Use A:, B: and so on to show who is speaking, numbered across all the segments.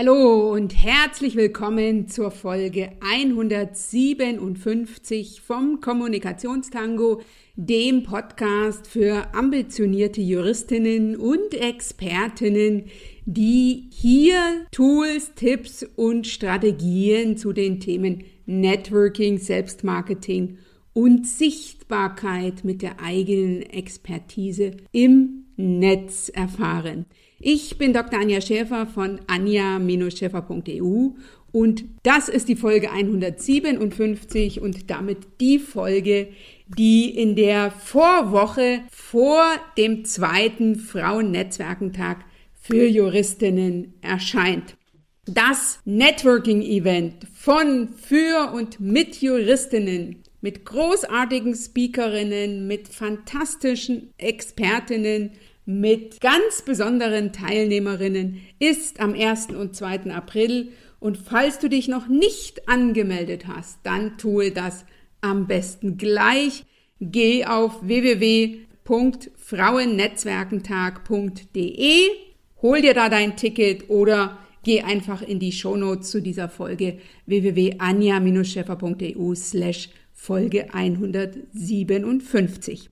A: Hallo und herzlich willkommen zur Folge 157 vom Kommunikationstango, dem Podcast für ambitionierte Juristinnen und Expertinnen, die hier Tools, Tipps und Strategien zu den Themen Networking, Selbstmarketing und Sichtbarkeit mit der eigenen Expertise im Netz erfahren. Ich bin Dr. Anja Schäfer von anja-schäfer.eu und das ist die Folge 157 und damit die Folge, die in der Vorwoche vor dem zweiten Frauennetzwerkentag für Juristinnen erscheint. Das Networking-Event von, für und mit Juristinnen, mit großartigen Speakerinnen, mit fantastischen Expertinnen, mit ganz besonderen Teilnehmerinnen ist am 1. und 2. April. Und falls du dich noch nicht angemeldet hast, dann tue das am besten gleich. Geh auf www.frauennetzwerkentag.de, hol dir da dein Ticket oder geh einfach in die Shownotes zu dieser Folge www.anja-scheffer.eu slash Folge 157.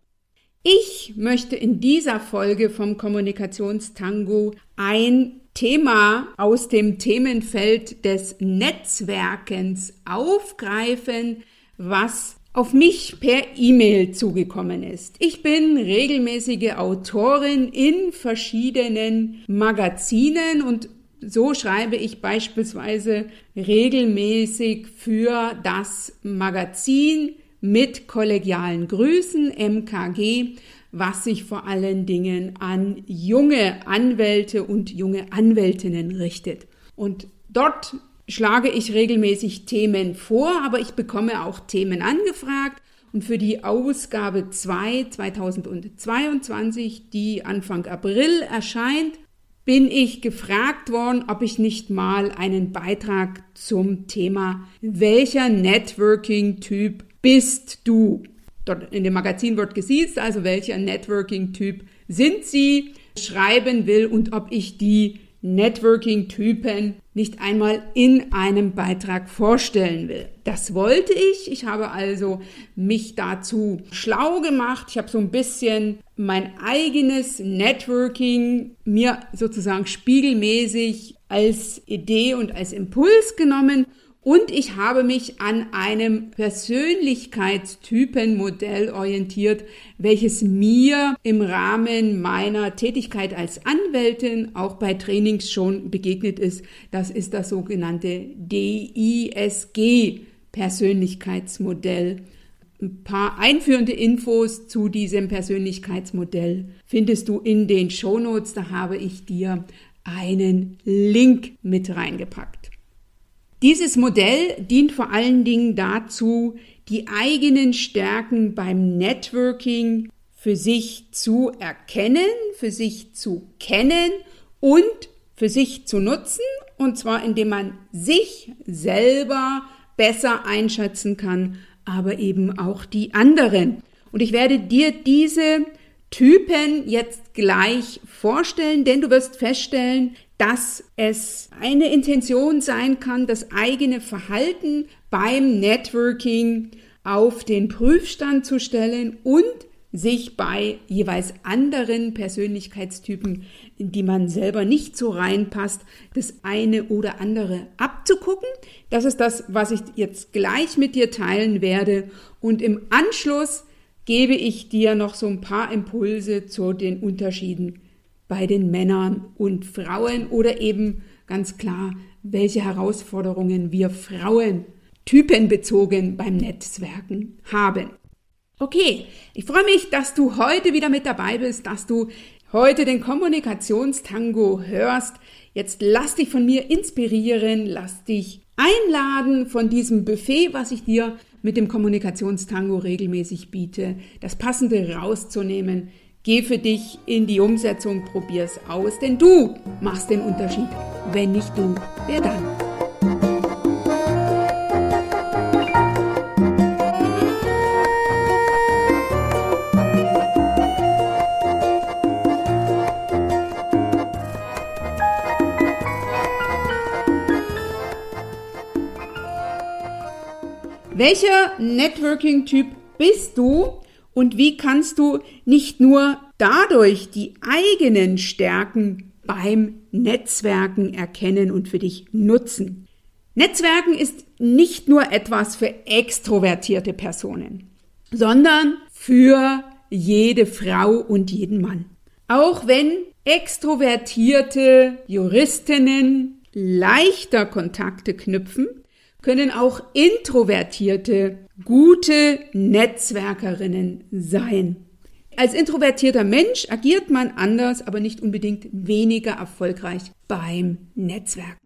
A: Ich möchte in dieser Folge vom Kommunikationstango ein Thema aus dem Themenfeld des Netzwerkens aufgreifen, was auf mich per E-Mail zugekommen ist. Ich bin regelmäßige Autorin in verschiedenen Magazinen und so schreibe ich beispielsweise regelmäßig für das Magazin mit kollegialen Grüßen MKG, was sich vor allen Dingen an junge Anwälte und junge Anwältinnen richtet. Und dort schlage ich regelmäßig Themen vor, aber ich bekomme auch Themen angefragt. Und für die Ausgabe 2 2022, die Anfang April erscheint, bin ich gefragt worden, ob ich nicht mal einen Beitrag zum Thema welcher Networking-Typ bist du? Dort in dem Magazin wird gesiezt, also welcher Networking-Typ sind Sie, schreiben will und ob ich die Networking-Typen nicht einmal in einem Beitrag vorstellen will. Das wollte ich. Ich habe also mich dazu schlau gemacht. Ich habe so ein bisschen mein eigenes Networking mir sozusagen spiegelmäßig als Idee und als Impuls genommen und ich habe mich an einem Persönlichkeitstypenmodell orientiert, welches mir im Rahmen meiner Tätigkeit als Anwältin auch bei Trainings schon begegnet ist. Das ist das sogenannte DISG Persönlichkeitsmodell. Ein paar einführende Infos zu diesem Persönlichkeitsmodell findest du in den Shownotes. Da habe ich dir einen Link mit reingepackt. Dieses Modell dient vor allen Dingen dazu, die eigenen Stärken beim Networking für sich zu erkennen, für sich zu kennen und für sich zu nutzen. Und zwar indem man sich selber besser einschätzen kann, aber eben auch die anderen. Und ich werde dir diese Typen jetzt gleich vorstellen, denn du wirst feststellen, dass es eine Intention sein kann, das eigene Verhalten beim Networking auf den Prüfstand zu stellen und sich bei jeweils anderen Persönlichkeitstypen, in die man selber nicht so reinpasst, das eine oder andere abzugucken. Das ist das, was ich jetzt gleich mit dir teilen werde. Und im Anschluss gebe ich dir noch so ein paar Impulse zu den Unterschieden bei den Männern und Frauen oder eben ganz klar, welche Herausforderungen wir Frauen typenbezogen beim Netzwerken haben. Okay, ich freue mich, dass du heute wieder mit dabei bist, dass du heute den Kommunikationstango hörst. Jetzt lass dich von mir inspirieren, lass dich einladen von diesem Buffet, was ich dir mit dem Kommunikationstango regelmäßig biete, das Passende rauszunehmen, Geh für dich in die Umsetzung, probier's aus, denn du machst den Unterschied. Wenn nicht du, wer dann? Welcher Networking-Typ bist du und wie kannst du nicht nur dadurch die eigenen Stärken beim Netzwerken erkennen und für dich nutzen? Netzwerken ist nicht nur etwas für extrovertierte Personen, sondern für jede Frau und jeden Mann. Auch wenn extrovertierte Juristinnen leichter Kontakte knüpfen, können auch introvertierte gute Netzwerkerinnen sein. Als introvertierter Mensch agiert man anders, aber nicht unbedingt weniger erfolgreich beim Netzwerken.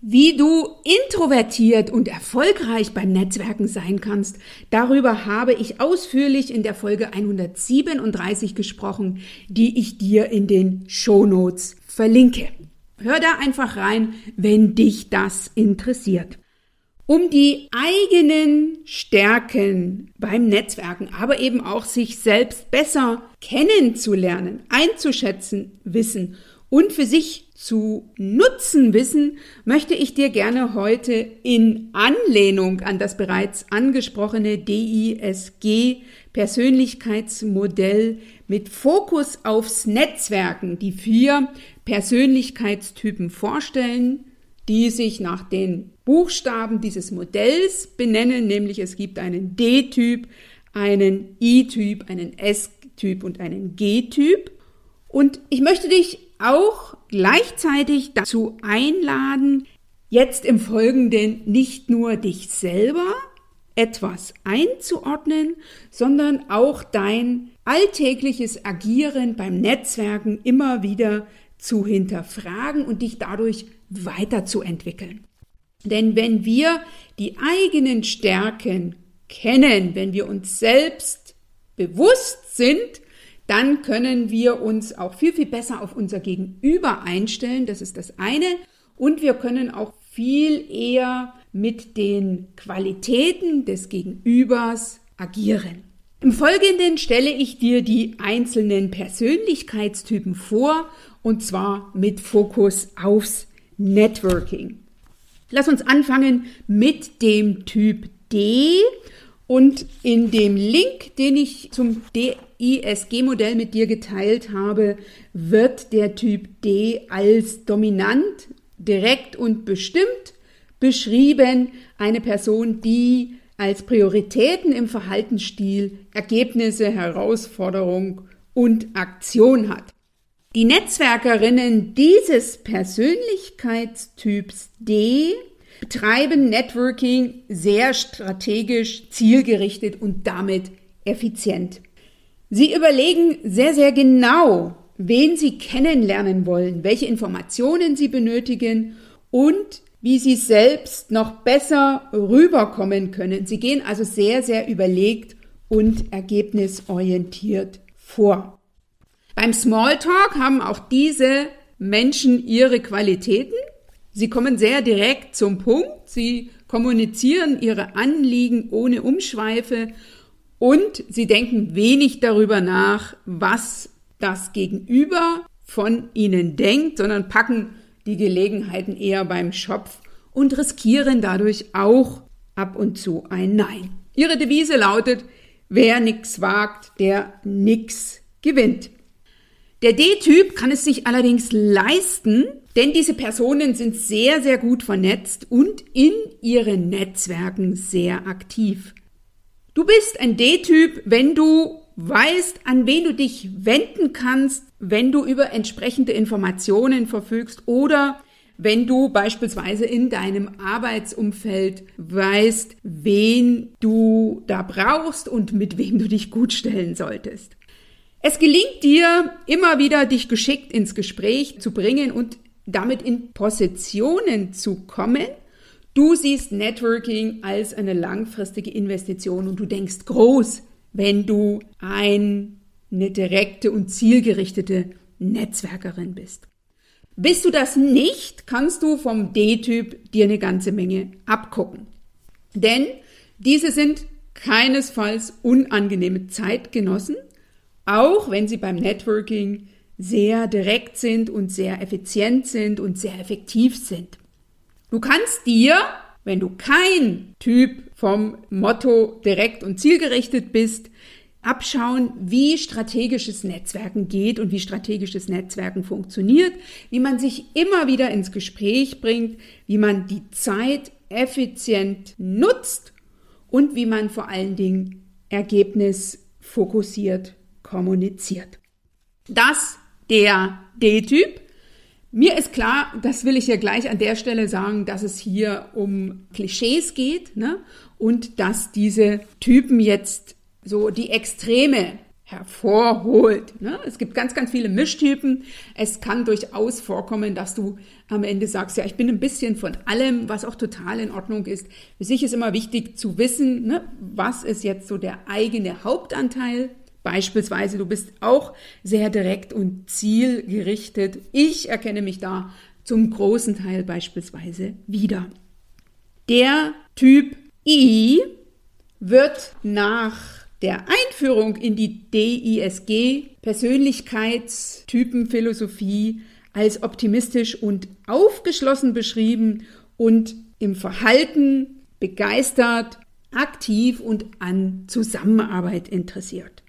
A: Wie du introvertiert und erfolgreich beim Netzwerken sein kannst, darüber habe ich ausführlich in der Folge 137 gesprochen, die ich dir in den Shownotes verlinke. Hör da einfach rein, wenn dich das interessiert. Um die eigenen Stärken beim Netzwerken, aber eben auch sich selbst besser kennenzulernen, einzuschätzen wissen und für sich zu nutzen wissen, möchte ich dir gerne heute in Anlehnung an das bereits angesprochene DISG Persönlichkeitsmodell mit Fokus aufs Netzwerken die vier Persönlichkeitstypen vorstellen, die sich nach den Buchstaben dieses Modells benennen, nämlich es gibt einen D-Typ, einen I-Typ, einen S-Typ und einen G-Typ. Und ich möchte dich auch gleichzeitig dazu einladen, jetzt im Folgenden nicht nur dich selber etwas einzuordnen, sondern auch dein alltägliches Agieren beim Netzwerken immer wieder zu hinterfragen und dich dadurch weiterzuentwickeln. Denn wenn wir die eigenen Stärken kennen, wenn wir uns selbst bewusst sind, dann können wir uns auch viel, viel besser auf unser Gegenüber einstellen. Das ist das eine. Und wir können auch viel eher mit den Qualitäten des Gegenübers agieren. Im Folgenden stelle ich dir die einzelnen Persönlichkeitstypen vor und zwar mit Fokus aufs Networking. Lass uns anfangen mit dem Typ D und in dem Link, den ich zum DISG-Modell mit dir geteilt habe, wird der Typ D als dominant, direkt und bestimmt beschrieben. Eine Person, die als Prioritäten im Verhaltensstil Ergebnisse, Herausforderung und Aktion hat. Die Netzwerkerinnen dieses Persönlichkeitstyps D betreiben Networking sehr strategisch, zielgerichtet und damit effizient. Sie überlegen sehr, sehr genau, wen sie kennenlernen wollen, welche Informationen sie benötigen und wie sie selbst noch besser rüberkommen können. Sie gehen also sehr, sehr überlegt und ergebnisorientiert vor. Beim Smalltalk haben auch diese Menschen ihre Qualitäten Sie kommen sehr direkt zum Punkt, sie kommunizieren ihre Anliegen ohne Umschweife und sie denken wenig darüber nach, was das Gegenüber von ihnen denkt, sondern packen die Gelegenheiten eher beim Schopf und riskieren dadurch auch ab und zu ein Nein. Ihre Devise lautet, wer nix wagt, der nix gewinnt. Der D-Typ kann es sich allerdings leisten, denn diese Personen sind sehr, sehr gut vernetzt und in ihren Netzwerken sehr aktiv. Du bist ein D-Typ, wenn du weißt, an wen du dich wenden kannst, wenn du über entsprechende Informationen verfügst oder wenn du beispielsweise in deinem Arbeitsumfeld weißt, wen du da brauchst und mit wem du dich gut stellen solltest. Es gelingt dir immer wieder, dich geschickt ins Gespräch zu bringen und damit in Positionen zu kommen. Du siehst Networking als eine langfristige Investition und du denkst groß, wenn du ein, eine direkte und zielgerichtete Netzwerkerin bist. Bist du das nicht, kannst du vom D-Typ dir eine ganze Menge abgucken. Denn diese sind keinesfalls unangenehme Zeitgenossen, auch wenn sie beim Networking sehr direkt sind und sehr effizient sind und sehr effektiv sind. Du kannst dir, wenn du kein Typ vom Motto direkt und zielgerichtet bist, abschauen, wie strategisches Netzwerken geht und wie strategisches Netzwerken funktioniert, wie man sich immer wieder ins Gespräch bringt, wie man die Zeit effizient nutzt und wie man vor allen Dingen ergebnisfokussiert kommuniziert. Das der D-Typ. Mir ist klar, das will ich ja gleich an der Stelle sagen, dass es hier um Klischees geht ne? und dass diese Typen jetzt so die Extreme hervorholt. Ne? Es gibt ganz, ganz viele Mischtypen. Es kann durchaus vorkommen, dass du am Ende sagst, ja, ich bin ein bisschen von allem, was auch total in Ordnung ist. Für sich ist immer wichtig zu wissen, ne, was ist jetzt so der eigene Hauptanteil. Beispielsweise, du bist auch sehr direkt und zielgerichtet. Ich erkenne mich da zum großen Teil beispielsweise wieder. Der Typ I wird nach der Einführung in die DISG Persönlichkeitstypenphilosophie als optimistisch und aufgeschlossen beschrieben und im Verhalten begeistert, aktiv und an Zusammenarbeit interessiert.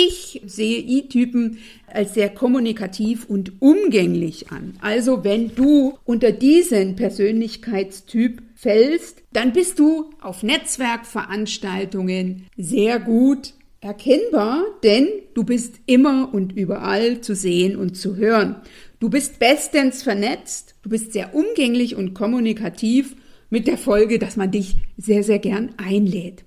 A: Ich sehe I-Typen als sehr kommunikativ und umgänglich an. Also wenn du unter diesen Persönlichkeitstyp fällst, dann bist du auf Netzwerkveranstaltungen sehr gut erkennbar, denn du bist immer und überall zu sehen und zu hören. Du bist bestens vernetzt, du bist sehr umgänglich und kommunikativ mit der Folge, dass man dich sehr, sehr gern einlädt.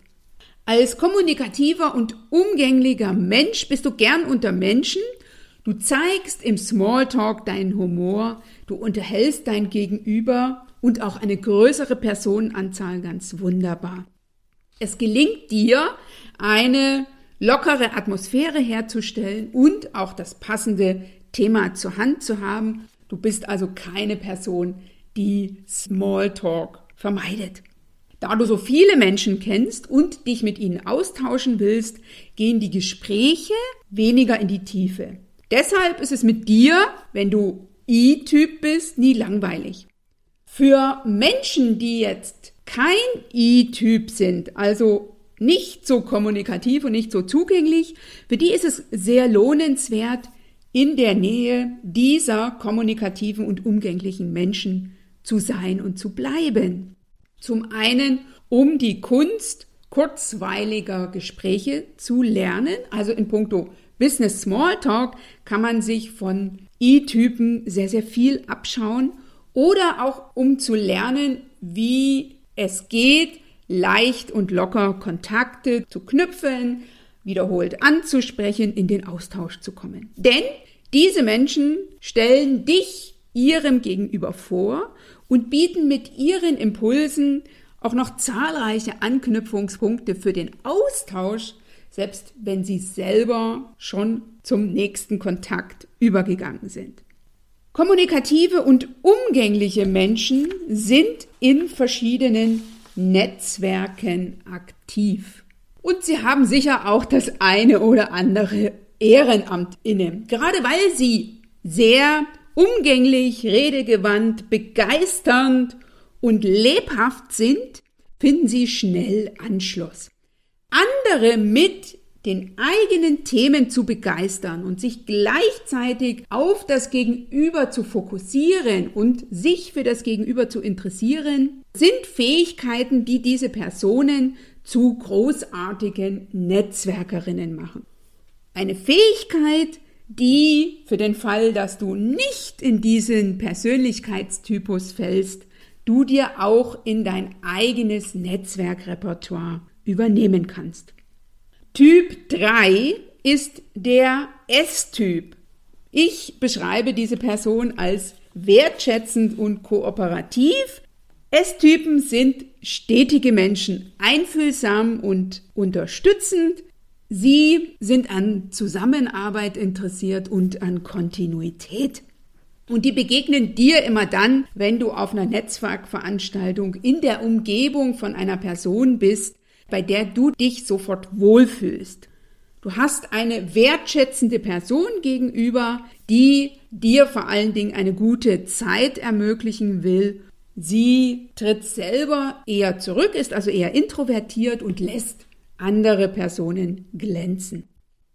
A: Als kommunikativer und umgänglicher Mensch bist du gern unter Menschen. Du zeigst im Smalltalk deinen Humor, du unterhältst dein Gegenüber und auch eine größere Personenanzahl ganz wunderbar. Es gelingt dir, eine lockere Atmosphäre herzustellen und auch das passende Thema zur Hand zu haben. Du bist also keine Person, die Smalltalk vermeidet. Da du so viele Menschen kennst und dich mit ihnen austauschen willst, gehen die Gespräche weniger in die Tiefe. Deshalb ist es mit dir, wenn du I-Typ bist, nie langweilig. Für Menschen, die jetzt kein I-Typ sind, also nicht so kommunikativ und nicht so zugänglich, für die ist es sehr lohnenswert, in der Nähe dieser kommunikativen und umgänglichen Menschen zu sein und zu bleiben. Zum einen, um die Kunst kurzweiliger Gespräche zu lernen. Also in puncto Business Smalltalk kann man sich von I-Typen sehr, sehr viel abschauen. Oder auch um zu lernen, wie es geht, leicht und locker Kontakte zu knüpfen, wiederholt anzusprechen, in den Austausch zu kommen. Denn diese Menschen stellen dich ihrem Gegenüber vor und bieten mit ihren Impulsen auch noch zahlreiche Anknüpfungspunkte für den Austausch, selbst wenn sie selber schon zum nächsten Kontakt übergegangen sind. Kommunikative und umgängliche Menschen sind in verschiedenen Netzwerken aktiv. Und sie haben sicher auch das eine oder andere Ehrenamt inne. Gerade weil sie sehr umgänglich, redegewandt, begeisternd und lebhaft sind, finden sie schnell Anschluss. Andere mit den eigenen Themen zu begeistern und sich gleichzeitig auf das Gegenüber zu fokussieren und sich für das Gegenüber zu interessieren, sind Fähigkeiten, die diese Personen zu großartigen Netzwerkerinnen machen. Eine Fähigkeit, die für den Fall, dass du nicht in diesen Persönlichkeitstypus fällst, du dir auch in dein eigenes Netzwerkrepertoire übernehmen kannst. Typ 3 ist der S-Typ. Ich beschreibe diese Person als wertschätzend und kooperativ. S-Typen sind stetige Menschen, einfühlsam und unterstützend, Sie sind an Zusammenarbeit interessiert und an Kontinuität. Und die begegnen dir immer dann, wenn du auf einer Netzwerkveranstaltung in der Umgebung von einer Person bist, bei der du dich sofort wohlfühlst. Du hast eine wertschätzende Person gegenüber, die dir vor allen Dingen eine gute Zeit ermöglichen will Sie tritt selber eher zurück, ist also eher introvertiert und lässt andere Personen glänzen.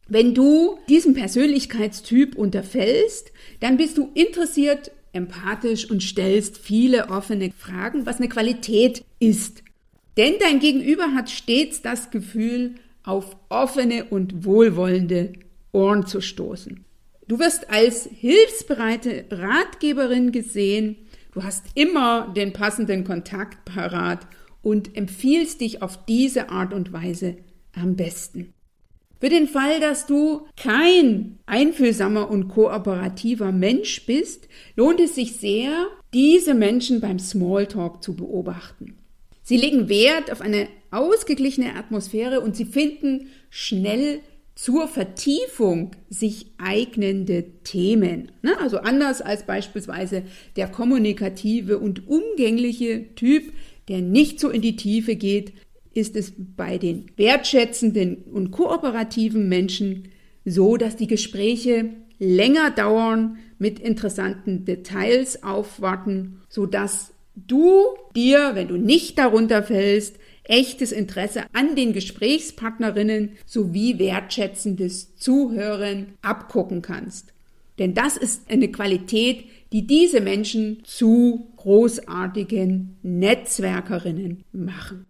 A: Wenn du diesem Persönlichkeitstyp unterfällst, dann bist du interessiert, empathisch und stellst viele offene Fragen, was eine Qualität ist. Denn dein Gegenüber hat stets das Gefühl, auf offene und wohlwollende Ohren zu stoßen. Du wirst als hilfsbereite Ratgeberin gesehen, du hast immer den passenden Kontakt parat und empfiehlst dich auf diese Art und Weise am besten. Für den Fall, dass du kein einfühlsamer und kooperativer Mensch bist, lohnt es sich sehr, diese Menschen beim Smalltalk zu beobachten. Sie legen Wert auf eine ausgeglichene Atmosphäre und sie finden schnell zur Vertiefung sich eignende Themen. Ne? Also anders als beispielsweise der kommunikative und umgängliche Typ, der nicht so in die Tiefe geht, ist es bei den wertschätzenden und kooperativen Menschen so, dass die Gespräche länger dauern, mit interessanten Details aufwarten, so dass du dir, wenn du nicht darunter fällst, echtes Interesse an den Gesprächspartnerinnen sowie wertschätzendes Zuhören abgucken kannst. Denn das ist eine Qualität, die diese Menschen zu großartigen Netzwerkerinnen machen.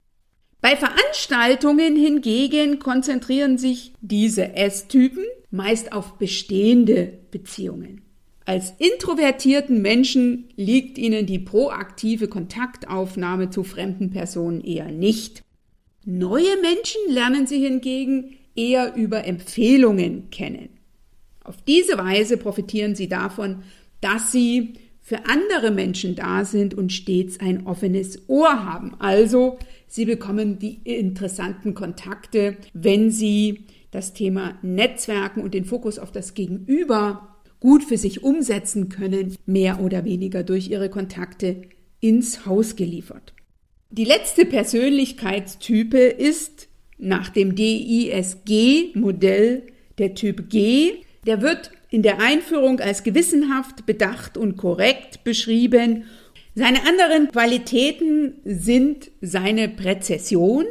A: Bei Veranstaltungen hingegen konzentrieren sich diese S-Typen meist auf bestehende Beziehungen. Als introvertierten Menschen liegt ihnen die proaktive Kontaktaufnahme zu fremden Personen eher nicht. Neue Menschen lernen sie hingegen eher über Empfehlungen kennen. Auf diese Weise profitieren sie davon, dass sie für andere Menschen da sind und stets ein offenes Ohr haben. Also Sie bekommen die interessanten Kontakte, wenn Sie das Thema Netzwerken und den Fokus auf das Gegenüber gut für sich umsetzen können, mehr oder weniger durch Ihre Kontakte ins Haus geliefert. Die letzte Persönlichkeitstype ist nach dem DISG-Modell der Typ G. Der wird in der Einführung als gewissenhaft, bedacht und korrekt beschrieben. Seine anderen Qualitäten sind seine Präzession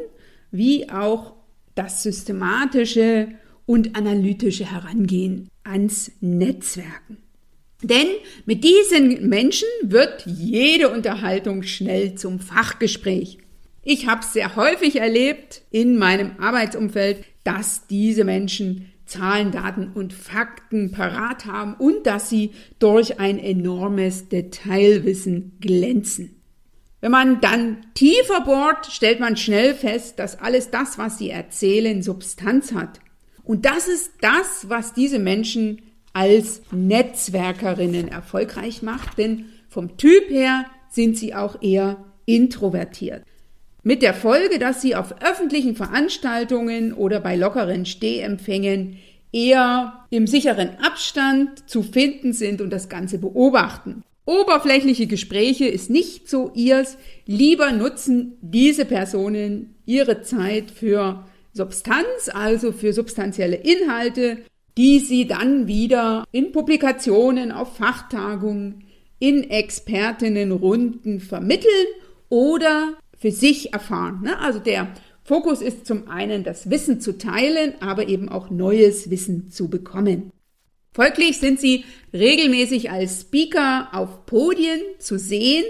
A: wie auch das systematische und analytische Herangehen ans Netzwerken. Denn mit diesen Menschen wird jede Unterhaltung schnell zum Fachgespräch. Ich habe sehr häufig erlebt in meinem Arbeitsumfeld, dass diese Menschen Zahlen, Daten und Fakten parat haben und dass sie durch ein enormes Detailwissen glänzen. Wenn man dann tiefer bohrt, stellt man schnell fest, dass alles das, was sie erzählen, Substanz hat. Und das ist das, was diese Menschen als Netzwerkerinnen erfolgreich macht, denn vom Typ her sind sie auch eher introvertiert. Mit der Folge, dass sie auf öffentlichen Veranstaltungen oder bei lockeren Stehempfängen eher im sicheren Abstand zu finden sind und das Ganze beobachten. Oberflächliche Gespräche ist nicht so ihrs. Lieber nutzen diese Personen ihre Zeit für Substanz, also für substanzielle Inhalte, die sie dann wieder in Publikationen, auf Fachtagungen, in Expertinnenrunden vermitteln oder für sich erfahren. Ne? Also der Fokus ist zum einen das Wissen zu teilen, aber eben auch neues Wissen zu bekommen. Folglich sind sie regelmäßig als Speaker auf Podien zu sehen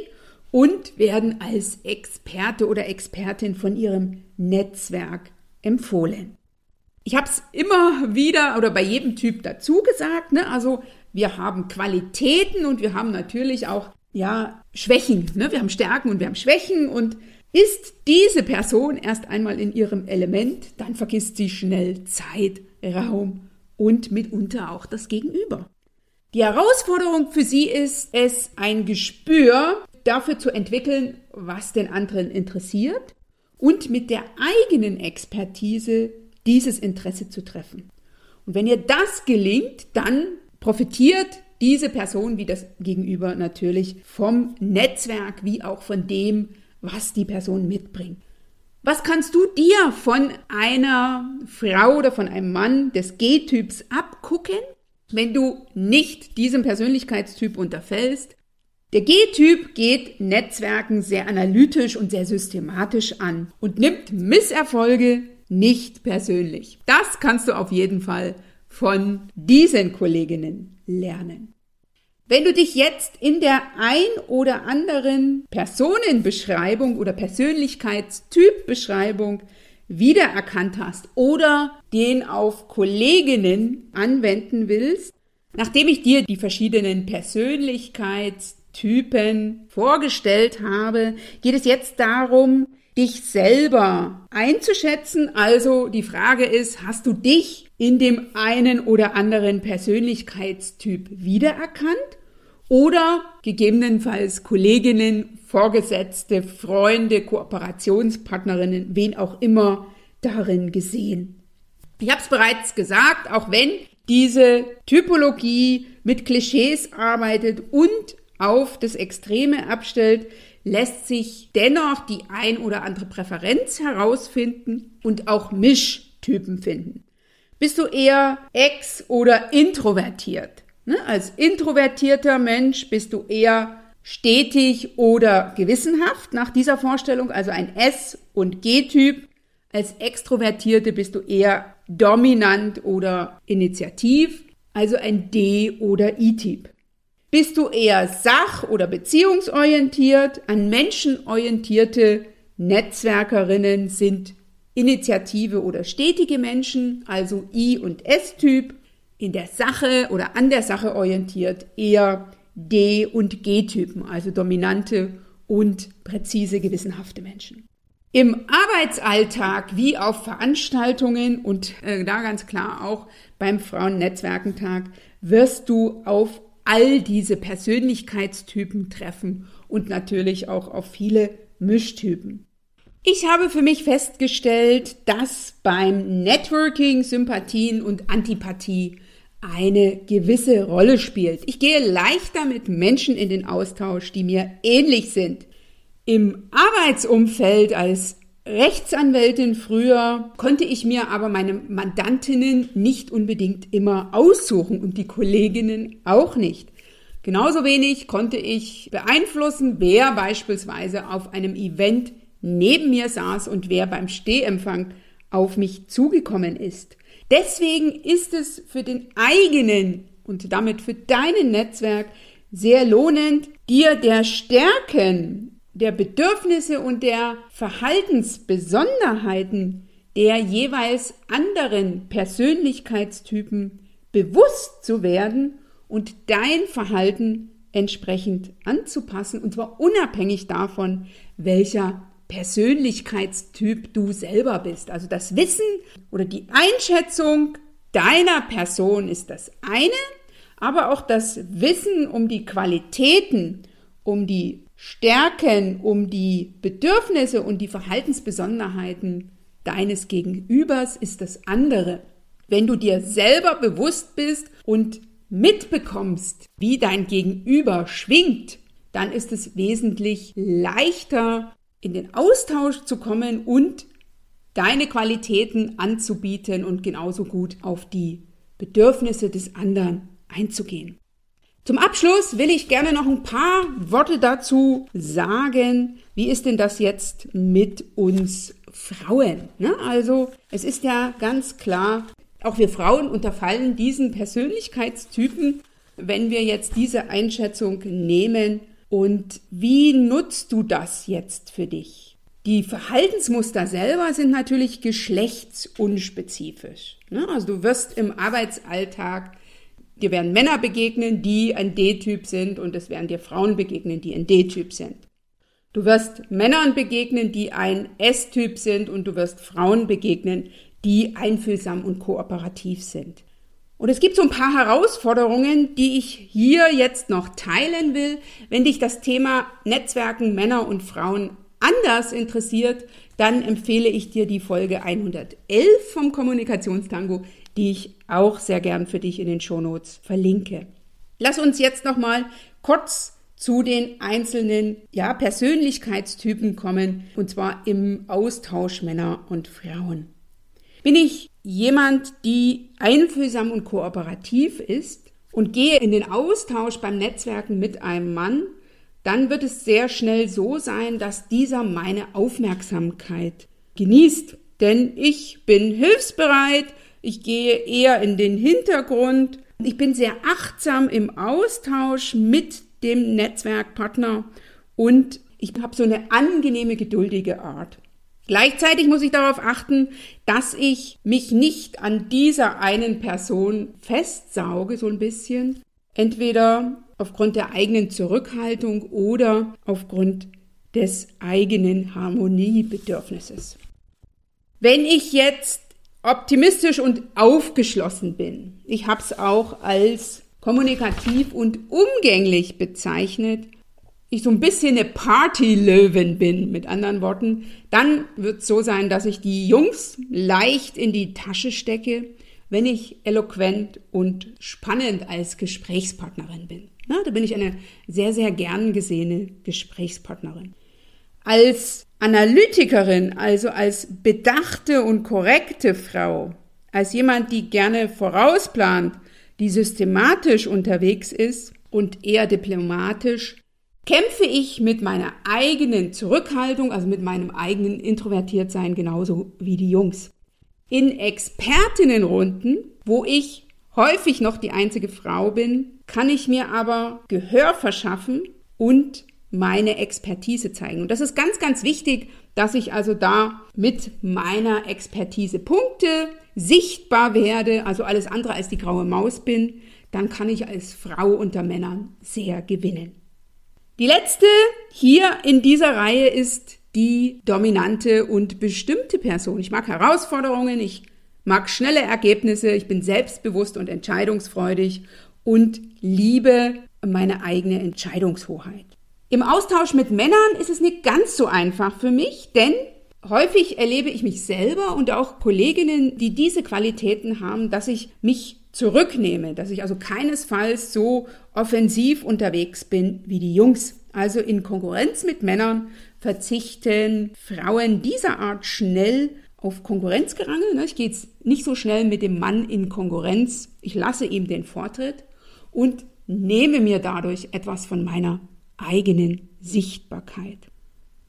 A: und werden als Experte oder Expertin von ihrem Netzwerk empfohlen. Ich habe es immer wieder oder bei jedem Typ dazu gesagt, ne? also wir haben Qualitäten und wir haben natürlich auch ja Schwächen. Ne? Wir haben Stärken und wir haben Schwächen und ist diese Person erst einmal in ihrem Element, dann vergisst sie schnell Zeit, Raum und mitunter auch das Gegenüber. Die Herausforderung für sie ist es, ein Gespür dafür zu entwickeln, was den anderen interessiert und mit der eigenen Expertise dieses Interesse zu treffen. Und wenn ihr das gelingt, dann profitiert diese Person wie das Gegenüber natürlich vom Netzwerk wie auch von dem, was die Person mitbringt. Was kannst du dir von einer Frau oder von einem Mann des G-Typs abgucken, wenn du nicht diesem Persönlichkeitstyp unterfällst? Der G-Typ geht Netzwerken sehr analytisch und sehr systematisch an und nimmt Misserfolge nicht persönlich. Das kannst du auf jeden Fall von diesen Kolleginnen lernen. Wenn du dich jetzt in der ein oder anderen Personenbeschreibung oder Persönlichkeitstypbeschreibung wiedererkannt hast oder den auf Kolleginnen anwenden willst, nachdem ich dir die verschiedenen Persönlichkeitstypen vorgestellt habe, geht es jetzt darum, dich selber einzuschätzen. Also die Frage ist, hast du dich in dem einen oder anderen Persönlichkeitstyp wiedererkannt oder gegebenenfalls Kolleginnen, Vorgesetzte, Freunde, Kooperationspartnerinnen, wen auch immer darin gesehen. Ich habe es bereits gesagt, auch wenn diese Typologie mit Klischees arbeitet und auf das Extreme abstellt, lässt sich dennoch die ein oder andere Präferenz herausfinden und auch Mischtypen finden. Bist du eher ex- oder introvertiert? Ne? Als introvertierter Mensch bist du eher stetig oder gewissenhaft nach dieser Vorstellung, also ein S- und G-Typ. Als Extrovertierte bist du eher dominant oder initiativ, also ein D- oder I-Typ. Bist du eher sach- oder beziehungsorientiert? An Menschen orientierte Netzwerkerinnen sind Initiative oder stetige Menschen, also I- und S-Typ. In der Sache oder an der Sache orientiert eher D- und G-Typen, also dominante und präzise gewissenhafte Menschen. Im Arbeitsalltag wie auf Veranstaltungen und äh, da ganz klar auch beim Frauennetzwerkentag wirst du auf all diese Persönlichkeitstypen treffen und natürlich auch auf viele Mischtypen. Ich habe für mich festgestellt, dass beim Networking Sympathien und Antipathie eine gewisse Rolle spielt. Ich gehe leichter mit Menschen in den Austausch, die mir ähnlich sind. Im Arbeitsumfeld als Rechtsanwältin früher konnte ich mir aber meine Mandantinnen nicht unbedingt immer aussuchen und die Kolleginnen auch nicht. Genauso wenig konnte ich beeinflussen, wer beispielsweise auf einem Event neben mir saß und wer beim Stehempfang auf mich zugekommen ist. Deswegen ist es für den eigenen und damit für dein Netzwerk sehr lohnend, dir der Stärken, der Bedürfnisse und der Verhaltensbesonderheiten der jeweils anderen Persönlichkeitstypen bewusst zu werden und dein Verhalten entsprechend anzupassen, und zwar unabhängig davon, welcher Persönlichkeitstyp du selber bist. Also das Wissen oder die Einschätzung deiner Person ist das eine, aber auch das Wissen um die Qualitäten, um die Stärken, um die Bedürfnisse und die Verhaltensbesonderheiten deines Gegenübers ist das andere. Wenn du dir selber bewusst bist und mitbekommst, wie dein Gegenüber schwingt, dann ist es wesentlich leichter, in den Austausch zu kommen und deine Qualitäten anzubieten und genauso gut auf die Bedürfnisse des anderen einzugehen. Zum Abschluss will ich gerne noch ein paar Worte dazu sagen. Wie ist denn das jetzt mit uns Frauen? Ne? Also es ist ja ganz klar, auch wir Frauen unterfallen diesen Persönlichkeitstypen, wenn wir jetzt diese Einschätzung nehmen. Und wie nutzt du das jetzt für dich? Die Verhaltensmuster selber sind natürlich geschlechtsunspezifisch. Ne? Also du wirst im Arbeitsalltag, dir werden Männer begegnen, die ein D-Typ sind und es werden dir Frauen begegnen, die ein D-Typ sind. Du wirst Männern begegnen, die ein S-Typ sind und du wirst Frauen begegnen, die einfühlsam und kooperativ sind. Und es gibt so ein paar Herausforderungen, die ich hier jetzt noch teilen will. Wenn dich das Thema Netzwerken Männer und Frauen anders interessiert, dann empfehle ich dir die Folge 111 vom Kommunikationstango, die ich auch sehr gern für dich in den Shownotes verlinke. Lass uns jetzt noch mal kurz zu den einzelnen ja, Persönlichkeitstypen kommen, und zwar im Austausch Männer und Frauen. Bin ich jemand, die einfühlsam und kooperativ ist und gehe in den Austausch beim Netzwerken mit einem Mann, dann wird es sehr schnell so sein, dass dieser meine Aufmerksamkeit genießt. Denn ich bin hilfsbereit, ich gehe eher in den Hintergrund, ich bin sehr achtsam im Austausch mit dem Netzwerkpartner und ich habe so eine angenehme, geduldige Art. Gleichzeitig muss ich darauf achten, dass ich mich nicht an dieser einen Person festsauge, so ein bisschen. Entweder aufgrund der eigenen Zurückhaltung oder aufgrund des eigenen Harmoniebedürfnisses. Wenn ich jetzt optimistisch und aufgeschlossen bin, ich habe es auch als kommunikativ und umgänglich bezeichnet, ich so ein bisschen eine Partylöwin bin, mit anderen Worten, dann wird es so sein, dass ich die Jungs leicht in die Tasche stecke, wenn ich eloquent und spannend als Gesprächspartnerin bin. Na, da bin ich eine sehr, sehr gern gesehene Gesprächspartnerin. Als Analytikerin, also als bedachte und korrekte Frau, als jemand, die gerne vorausplant, die systematisch unterwegs ist und eher diplomatisch, kämpfe ich mit meiner eigenen Zurückhaltung, also mit meinem eigenen Introvertiertsein genauso wie die Jungs. In Expertinnenrunden, wo ich häufig noch die einzige Frau bin, kann ich mir aber Gehör verschaffen und meine Expertise zeigen. Und das ist ganz, ganz wichtig, dass ich also da mit meiner Expertise punkte, sichtbar werde, also alles andere als die graue Maus bin, dann kann ich als Frau unter Männern sehr gewinnen. Die letzte hier in dieser Reihe ist die dominante und bestimmte Person. Ich mag Herausforderungen, ich mag schnelle Ergebnisse, ich bin selbstbewusst und entscheidungsfreudig und liebe meine eigene Entscheidungshoheit. Im Austausch mit Männern ist es nicht ganz so einfach für mich, denn häufig erlebe ich mich selber und auch Kolleginnen, die diese Qualitäten haben, dass ich mich zurücknehme, dass ich also keinesfalls so offensiv unterwegs bin wie die Jungs. Also in Konkurrenz mit Männern verzichten Frauen dieser Art schnell auf Konkurrenzgerangel. Ne? Ich gehe jetzt nicht so schnell mit dem Mann in Konkurrenz. Ich lasse ihm den Vortritt und nehme mir dadurch etwas von meiner eigenen Sichtbarkeit.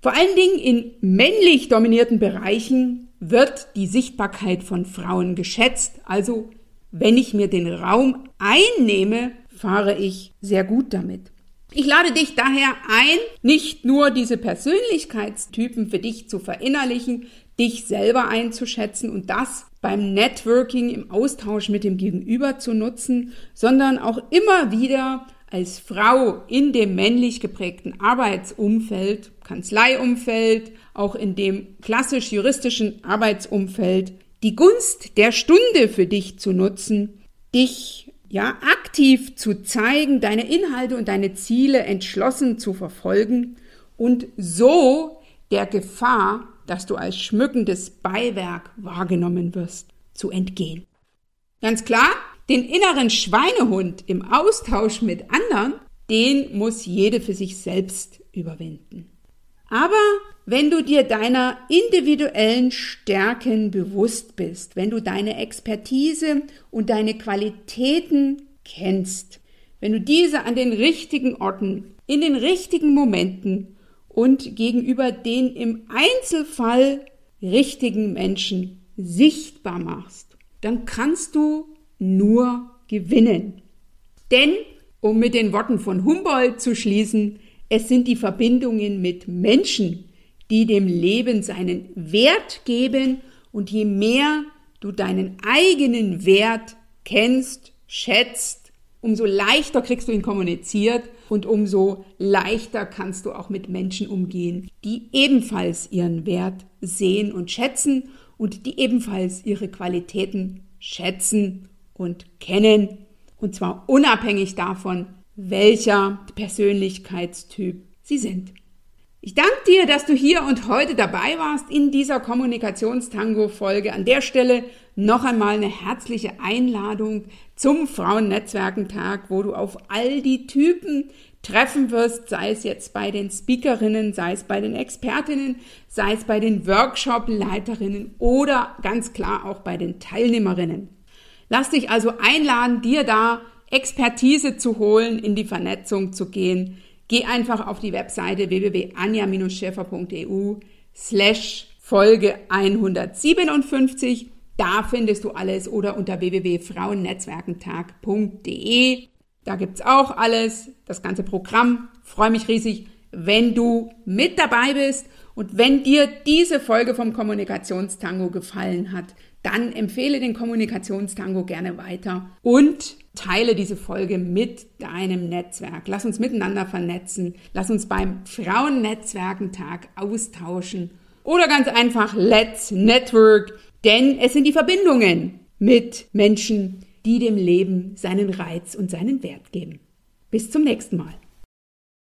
A: Vor allen Dingen in männlich dominierten Bereichen wird die Sichtbarkeit von Frauen geschätzt. Also wenn ich mir den Raum einnehme, fahre ich sehr gut damit. Ich lade dich daher ein, nicht nur diese Persönlichkeitstypen für dich zu verinnerlichen, dich selber einzuschätzen und das beim Networking im Austausch mit dem Gegenüber zu nutzen, sondern auch immer wieder als Frau in dem männlich geprägten Arbeitsumfeld, Kanzleiumfeld, auch in dem klassisch juristischen Arbeitsumfeld, die Gunst der Stunde für dich zu nutzen, dich ja, aktiv zu zeigen, deine Inhalte und deine Ziele entschlossen zu verfolgen und so der Gefahr, dass du als schmückendes Beiwerk wahrgenommen wirst, zu entgehen. Ganz klar, den inneren Schweinehund im Austausch mit anderen, den muss jede für sich selbst überwinden. Aber wenn du dir deiner individuellen Stärken bewusst bist, wenn du deine Expertise und deine Qualitäten kennst, wenn du diese an den richtigen Orten, in den richtigen Momenten und gegenüber den im Einzelfall richtigen Menschen sichtbar machst, dann kannst du nur gewinnen. Denn, um mit den Worten von Humboldt zu schließen, es sind die Verbindungen mit Menschen, die dem Leben seinen Wert geben und je mehr du deinen eigenen Wert kennst, schätzt, umso leichter kriegst du ihn kommuniziert und umso leichter kannst du auch mit Menschen umgehen, die ebenfalls ihren Wert sehen und schätzen und die ebenfalls ihre Qualitäten schätzen und kennen. Und zwar unabhängig davon, welcher Persönlichkeitstyp sie sind. Ich danke dir, dass du hier und heute dabei warst in dieser Kommunikationstango-Folge. An der Stelle noch einmal eine herzliche Einladung zum Frauennetzwerkentag, wo du auf all die Typen treffen wirst, sei es jetzt bei den Speakerinnen, sei es bei den Expertinnen, sei es bei den Workshop-Leiterinnen oder ganz klar auch bei den Teilnehmerinnen. Lass dich also einladen, dir da Expertise zu holen, in die Vernetzung zu gehen Geh einfach auf die Webseite www.anja-schäfer.eu slash Folge 157. Da findest du alles oder unter www.frauennetzwerkentag.de. Da gibt's auch alles, das ganze Programm. Freue mich riesig, wenn du mit dabei bist und wenn dir diese Folge vom Kommunikationstango gefallen hat, dann empfehle den Kommunikationstango gerne weiter und teile diese Folge mit deinem Netzwerk. Lass uns miteinander vernetzen. Lass uns beim Frauennetzwerkentag austauschen. Oder ganz einfach, let's network. Denn es sind die Verbindungen mit Menschen, die dem Leben seinen Reiz und seinen Wert geben. Bis zum nächsten Mal.